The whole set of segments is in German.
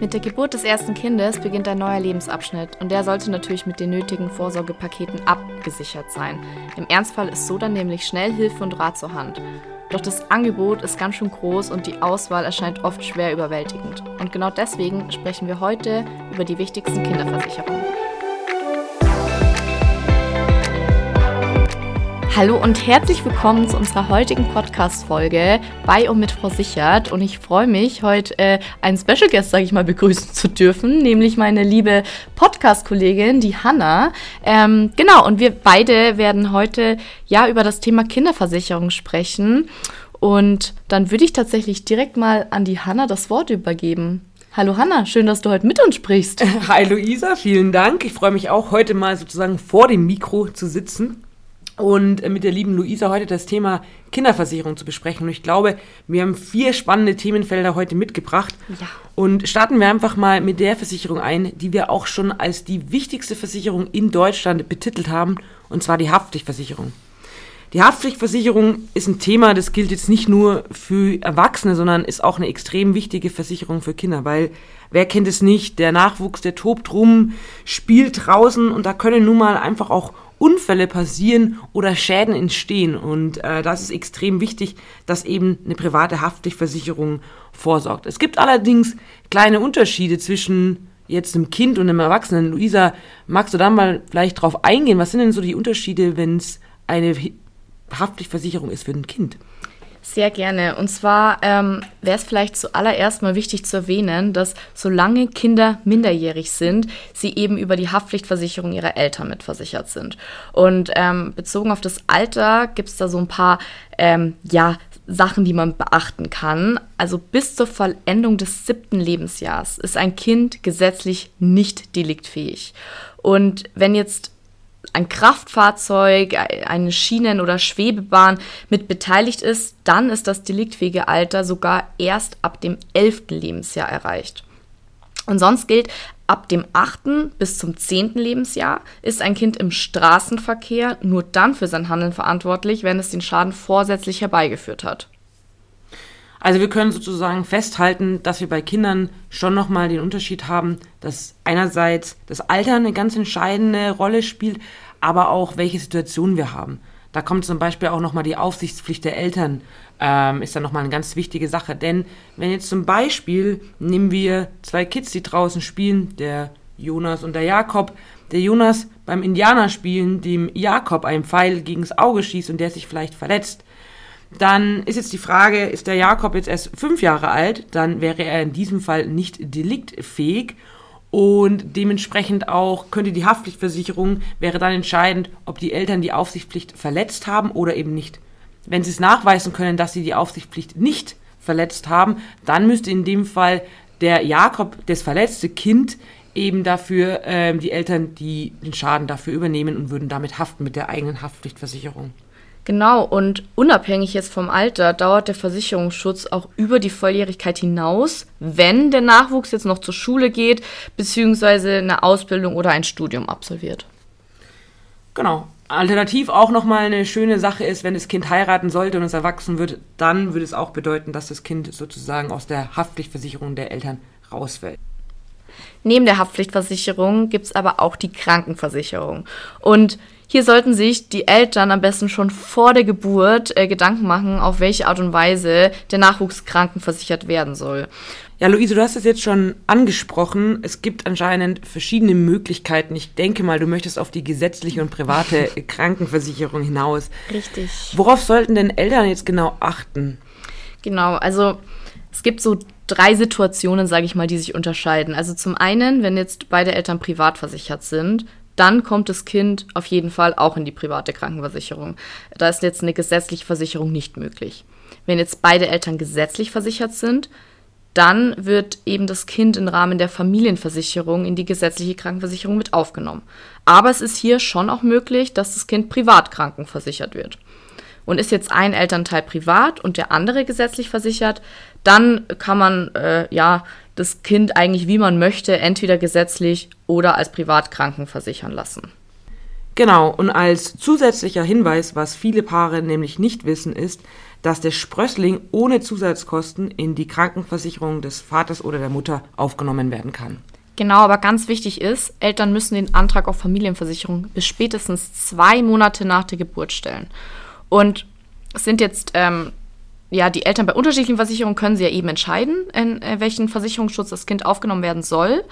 Mit der Geburt des ersten Kindes beginnt ein neuer Lebensabschnitt und der sollte natürlich mit den nötigen Vorsorgepaketen abgesichert sein. Im Ernstfall ist so dann nämlich schnell Hilfe und Rat zur Hand. Doch das Angebot ist ganz schön groß und die Auswahl erscheint oft schwer überwältigend. Und genau deswegen sprechen wir heute über die wichtigsten Kinderversicherungen. Hallo und herzlich willkommen zu unserer heutigen Podcast-Folge bei und mit Frau Sichert. Und ich freue mich, heute äh, einen Special Guest, sage ich mal, begrüßen zu dürfen, nämlich meine liebe Podcast-Kollegin, die Hanna. Ähm, genau, und wir beide werden heute ja über das Thema Kinderversicherung sprechen. Und dann würde ich tatsächlich direkt mal an die Hanna das Wort übergeben. Hallo Hanna, schön, dass du heute mit uns sprichst. Hi Luisa, vielen Dank. Ich freue mich auch heute mal sozusagen vor dem Mikro zu sitzen und äh, mit der lieben Luisa heute das Thema Kinderversicherung zu besprechen. Und ich glaube, wir haben vier spannende Themenfelder heute mitgebracht. Ja. Und starten wir einfach mal mit der Versicherung ein, die wir auch schon als die wichtigste Versicherung in Deutschland betitelt haben, und zwar die Haftpflichtversicherung. Die Haftpflichtversicherung ist ein Thema, das gilt jetzt nicht nur für Erwachsene, sondern ist auch eine extrem wichtige Versicherung für Kinder, weil wer kennt es nicht, der Nachwuchs, der tobt rum, spielt draußen und da können nun mal einfach auch Unfälle passieren oder Schäden entstehen. Und äh, das ist extrem wichtig, dass eben eine private Haftpflichtversicherung vorsorgt. Es gibt allerdings kleine Unterschiede zwischen jetzt einem Kind und einem Erwachsenen. Luisa, magst du da mal vielleicht drauf eingehen? Was sind denn so die Unterschiede, wenn es eine Haftpflichtversicherung ist für ein Kind? Sehr gerne. Und zwar ähm, wäre es vielleicht zuallererst mal wichtig zu erwähnen, dass solange Kinder minderjährig sind, sie eben über die Haftpflichtversicherung ihrer Eltern mitversichert sind. Und ähm, bezogen auf das Alter gibt es da so ein paar ähm, ja, Sachen, die man beachten kann. Also bis zur Vollendung des siebten Lebensjahrs ist ein Kind gesetzlich nicht deliktfähig. Und wenn jetzt ein Kraftfahrzeug, eine Schienen- oder Schwebebahn mit beteiligt ist, dann ist das deliktfähige Alter sogar erst ab dem 11. Lebensjahr erreicht. Und sonst gilt, ab dem 8. bis zum 10. Lebensjahr ist ein Kind im Straßenverkehr nur dann für sein Handeln verantwortlich, wenn es den Schaden vorsätzlich herbeigeführt hat. Also wir können sozusagen festhalten, dass wir bei Kindern schon nochmal den Unterschied haben, dass einerseits das Alter eine ganz entscheidende Rolle spielt, aber auch welche Situation wir haben. Da kommt zum Beispiel auch nochmal die Aufsichtspflicht der Eltern, ähm, ist dann nochmal eine ganz wichtige Sache. Denn wenn jetzt zum Beispiel nehmen wir zwei Kids, die draußen spielen, der Jonas und der Jakob, der Jonas beim Indianerspielen dem Jakob einen Pfeil gegens Auge schießt und der sich vielleicht verletzt, dann ist jetzt die Frage, ist der Jakob jetzt erst fünf Jahre alt, dann wäre er in diesem Fall nicht deliktfähig und dementsprechend auch könnte die Haftpflichtversicherung wäre dann entscheidend, ob die Eltern die Aufsichtspflicht verletzt haben oder eben nicht. Wenn sie es nachweisen können, dass sie die Aufsichtspflicht nicht verletzt haben, dann müsste in dem Fall der Jakob, das verletzte Kind, eben dafür äh, die Eltern, die den Schaden dafür übernehmen und würden damit haften mit der eigenen Haftpflichtversicherung. Genau, und unabhängig jetzt vom Alter dauert der Versicherungsschutz auch über die Volljährigkeit hinaus, wenn der Nachwuchs jetzt noch zur Schule geht, beziehungsweise eine Ausbildung oder ein Studium absolviert. Genau. Alternativ auch nochmal eine schöne Sache ist, wenn das Kind heiraten sollte und es erwachsen wird, dann würde es auch bedeuten, dass das Kind sozusagen aus der Haftpflichtversicherung der Eltern rausfällt. Neben der Haftpflichtversicherung gibt es aber auch die Krankenversicherung. Und hier sollten sich die Eltern am besten schon vor der Geburt äh, Gedanken machen, auf welche Art und Weise der Nachwuchs krankenversichert werden soll. Ja, Luise, du hast es jetzt schon angesprochen. Es gibt anscheinend verschiedene Möglichkeiten. Ich denke mal, du möchtest auf die gesetzliche und private Krankenversicherung hinaus. Richtig. Worauf sollten denn Eltern jetzt genau achten? Genau, also es gibt so drei Situationen, sage ich mal, die sich unterscheiden. Also zum einen, wenn jetzt beide Eltern privat versichert sind, dann kommt das Kind auf jeden Fall auch in die private Krankenversicherung. Da ist jetzt eine gesetzliche Versicherung nicht möglich. Wenn jetzt beide Eltern gesetzlich versichert sind, dann wird eben das Kind im Rahmen der Familienversicherung in die gesetzliche Krankenversicherung mit aufgenommen. Aber es ist hier schon auch möglich, dass das Kind privat krankenversichert wird. Und ist jetzt ein Elternteil privat und der andere gesetzlich versichert, dann kann man äh, ja das Kind eigentlich wie man möchte, entweder gesetzlich oder als Privatkranken versichern lassen. Genau, und als zusätzlicher Hinweis, was viele Paare nämlich nicht wissen, ist, dass der Sprössling ohne Zusatzkosten in die Krankenversicherung des Vaters oder der Mutter aufgenommen werden kann. Genau, aber ganz wichtig ist, Eltern müssen den Antrag auf Familienversicherung bis spätestens zwei Monate nach der Geburt stellen. Und es sind jetzt, ähm, ja, die Eltern bei unterschiedlichen Versicherungen können sie ja eben entscheiden, in, in welchen Versicherungsschutz das Kind aufgenommen werden soll.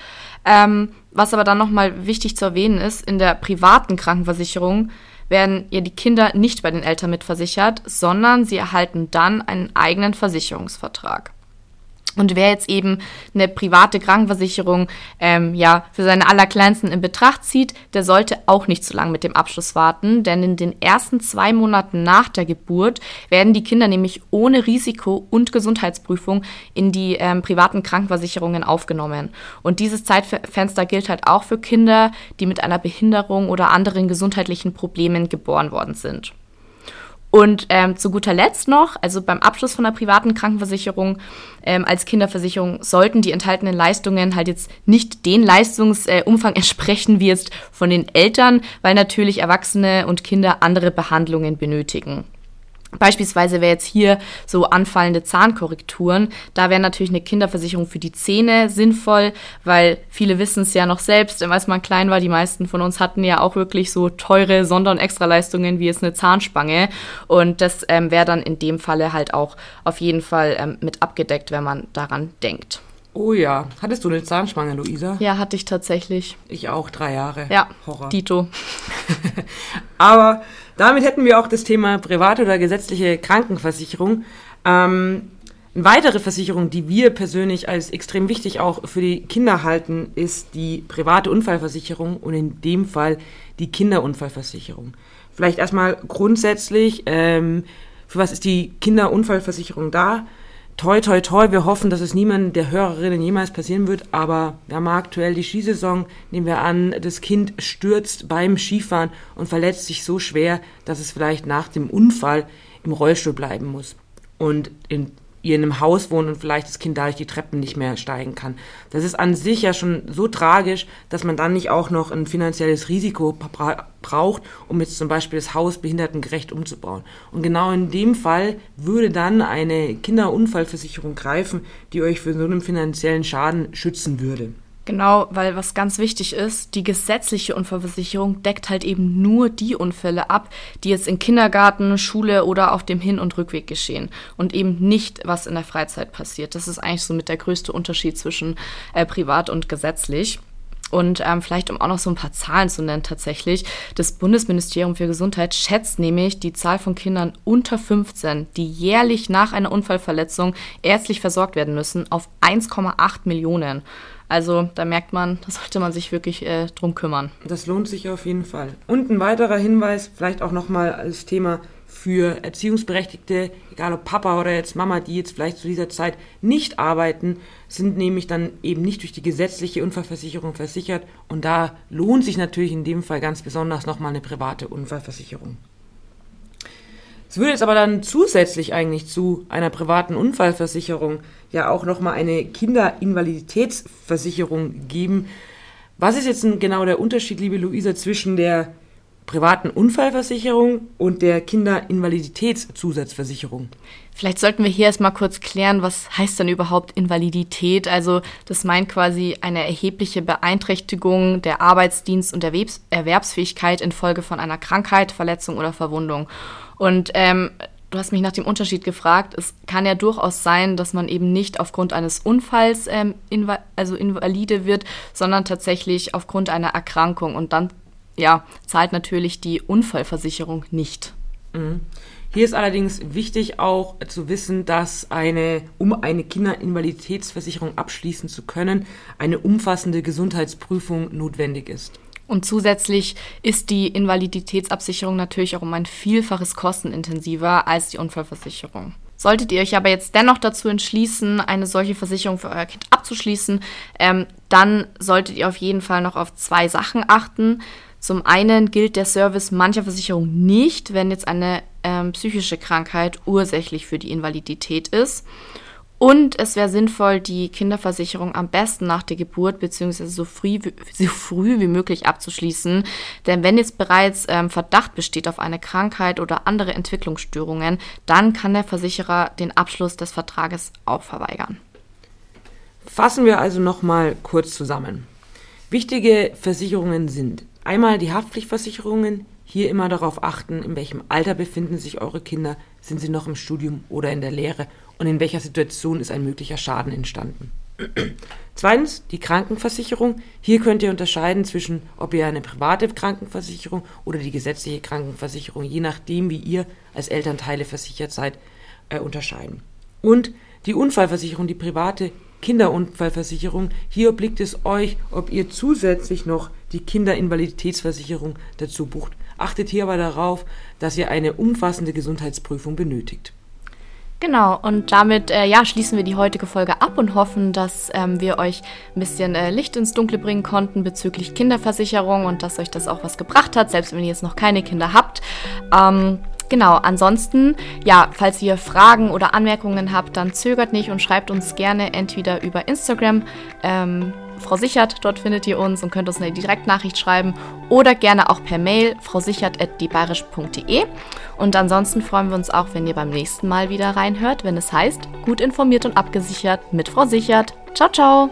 Ähm, was aber dann nochmal wichtig zu erwähnen ist, in der privaten Krankenversicherung werden ja die Kinder nicht bei den Eltern mitversichert, sondern sie erhalten dann einen eigenen Versicherungsvertrag. Und wer jetzt eben eine private Krankenversicherung ähm, ja für seine Allerkleinsten in Betracht zieht, der sollte auch nicht zu lange mit dem Abschluss warten, denn in den ersten zwei Monaten nach der Geburt werden die Kinder nämlich ohne Risiko und Gesundheitsprüfung in die ähm, privaten Krankenversicherungen aufgenommen. Und dieses Zeitfenster gilt halt auch für Kinder, die mit einer Behinderung oder anderen gesundheitlichen Problemen geboren worden sind. Und ähm, zu guter Letzt noch, also beim Abschluss von einer privaten Krankenversicherung ähm, als Kinderversicherung sollten die enthaltenen Leistungen halt jetzt nicht den Leistungsumfang äh, entsprechen wie jetzt von den Eltern, weil natürlich Erwachsene und Kinder andere Behandlungen benötigen. Beispielsweise wäre jetzt hier so anfallende Zahnkorrekturen. Da wäre natürlich eine Kinderversicherung für die Zähne sinnvoll, weil viele wissen es ja noch selbst, als man klein war, die meisten von uns hatten ja auch wirklich so teure Sonder- und Extraleistungen wie jetzt eine Zahnspange. Und das ähm, wäre dann in dem Falle halt auch auf jeden Fall ähm, mit abgedeckt, wenn man daran denkt. Oh ja. Hattest du eine Zahnspange, Luisa? Ja, hatte ich tatsächlich. Ich auch, drei Jahre. Ja, Horror. Dito. Aber damit hätten wir auch das Thema private oder gesetzliche Krankenversicherung. Ähm, eine weitere Versicherung, die wir persönlich als extrem wichtig auch für die Kinder halten, ist die private Unfallversicherung und in dem Fall die Kinderunfallversicherung. Vielleicht erstmal grundsätzlich, ähm, für was ist die Kinderunfallversicherung da? Toi, toi, toi, wir hoffen, dass es niemandem der Hörerinnen jemals passieren wird, aber wir haben aktuell die Skisaison, nehmen wir an, das Kind stürzt beim Skifahren und verletzt sich so schwer, dass es vielleicht nach dem Unfall im Rollstuhl bleiben muss. Und in ihr in einem Haus wohnt und vielleicht das Kind dadurch die Treppen nicht mehr steigen kann. Das ist an sich ja schon so tragisch, dass man dann nicht auch noch ein finanzielles Risiko bra braucht, um jetzt zum Beispiel das Haus behindertengerecht umzubauen. Und genau in dem Fall würde dann eine Kinderunfallversicherung greifen, die euch für so einen finanziellen Schaden schützen würde. Genau, weil was ganz wichtig ist, die gesetzliche Unfallversicherung deckt halt eben nur die Unfälle ab, die jetzt in Kindergarten, Schule oder auf dem Hin- und Rückweg geschehen und eben nicht, was in der Freizeit passiert. Das ist eigentlich so mit der größte Unterschied zwischen äh, privat und gesetzlich. Und ähm, vielleicht, um auch noch so ein paar Zahlen zu nennen, tatsächlich, das Bundesministerium für Gesundheit schätzt nämlich die Zahl von Kindern unter 15, die jährlich nach einer Unfallverletzung ärztlich versorgt werden müssen, auf 1,8 Millionen. Also da merkt man, da sollte man sich wirklich äh, drum kümmern. Das lohnt sich auf jeden Fall. Und ein weiterer Hinweis, vielleicht auch nochmal als Thema für Erziehungsberechtigte, egal ob Papa oder jetzt Mama, die jetzt vielleicht zu dieser Zeit nicht arbeiten, sind nämlich dann eben nicht durch die gesetzliche Unfallversicherung versichert. Und da lohnt sich natürlich in dem Fall ganz besonders nochmal eine private Unfallversicherung. Es würde jetzt aber dann zusätzlich eigentlich zu einer privaten Unfallversicherung ja auch nochmal eine Kinderinvaliditätsversicherung geben. Was ist jetzt genau der Unterschied, liebe Luisa, zwischen der privaten Unfallversicherung und der Kinderinvaliditätszusatzversicherung? Vielleicht sollten wir hier erstmal kurz klären, was heißt denn überhaupt Invalidität? Also das meint quasi eine erhebliche Beeinträchtigung der Arbeitsdienst- und Erwerbsfähigkeit infolge von einer Krankheit, Verletzung oder Verwundung. Und ähm, du hast mich nach dem Unterschied gefragt. Es kann ja durchaus sein, dass man eben nicht aufgrund eines Unfalls ähm, inva also invalide wird, sondern tatsächlich aufgrund einer Erkrankung. Und dann ja, zahlt natürlich die Unfallversicherung nicht. Mhm. Hier ist allerdings wichtig auch zu wissen, dass eine, um eine Kinderinvaliditätsversicherung abschließen zu können, eine umfassende Gesundheitsprüfung notwendig ist. Und zusätzlich ist die Invaliditätsabsicherung natürlich auch um ein Vielfaches kostenintensiver als die Unfallversicherung. Solltet ihr euch aber jetzt dennoch dazu entschließen, eine solche Versicherung für euer Kind abzuschließen, ähm, dann solltet ihr auf jeden Fall noch auf zwei Sachen achten. Zum einen gilt der Service mancher Versicherungen nicht, wenn jetzt eine ähm, psychische Krankheit ursächlich für die Invalidität ist. Und es wäre sinnvoll, die Kinderversicherung am besten nach der Geburt bzw. So früh, so früh wie möglich abzuschließen. Denn wenn jetzt bereits ähm, Verdacht besteht auf eine Krankheit oder andere Entwicklungsstörungen, dann kann der Versicherer den Abschluss des Vertrages auch verweigern. Fassen wir also nochmal kurz zusammen. Wichtige Versicherungen sind einmal die Haftpflichtversicherungen. Hier immer darauf achten, in welchem Alter befinden sich eure Kinder, sind sie noch im Studium oder in der Lehre und in welcher Situation ist ein möglicher Schaden entstanden. Zweitens die Krankenversicherung. Hier könnt ihr unterscheiden zwischen, ob ihr eine private Krankenversicherung oder die gesetzliche Krankenversicherung, je nachdem, wie ihr als Elternteile versichert seid, äh, unterscheiden. Und die Unfallversicherung, die private Kinderunfallversicherung. Hier obliegt es euch, ob ihr zusätzlich noch die Kinderinvaliditätsversicherung dazu bucht. Achtet hier aber darauf, dass ihr eine umfassende Gesundheitsprüfung benötigt. Genau, und damit äh, ja, schließen wir die heutige Folge ab und hoffen, dass ähm, wir euch ein bisschen äh, Licht ins Dunkle bringen konnten bezüglich Kinderversicherung und dass euch das auch was gebracht hat, selbst wenn ihr jetzt noch keine Kinder habt. Ähm, Genau, ansonsten, ja, falls ihr Fragen oder Anmerkungen habt, dann zögert nicht und schreibt uns gerne entweder über Instagram, ähm, Frau Sichert, dort findet ihr uns und könnt uns eine Direktnachricht schreiben oder gerne auch per Mail frausichert.diebayerisch.de. Und ansonsten freuen wir uns auch, wenn ihr beim nächsten Mal wieder reinhört, wenn es heißt, gut informiert und abgesichert mit Frau Sichert. Ciao, ciao!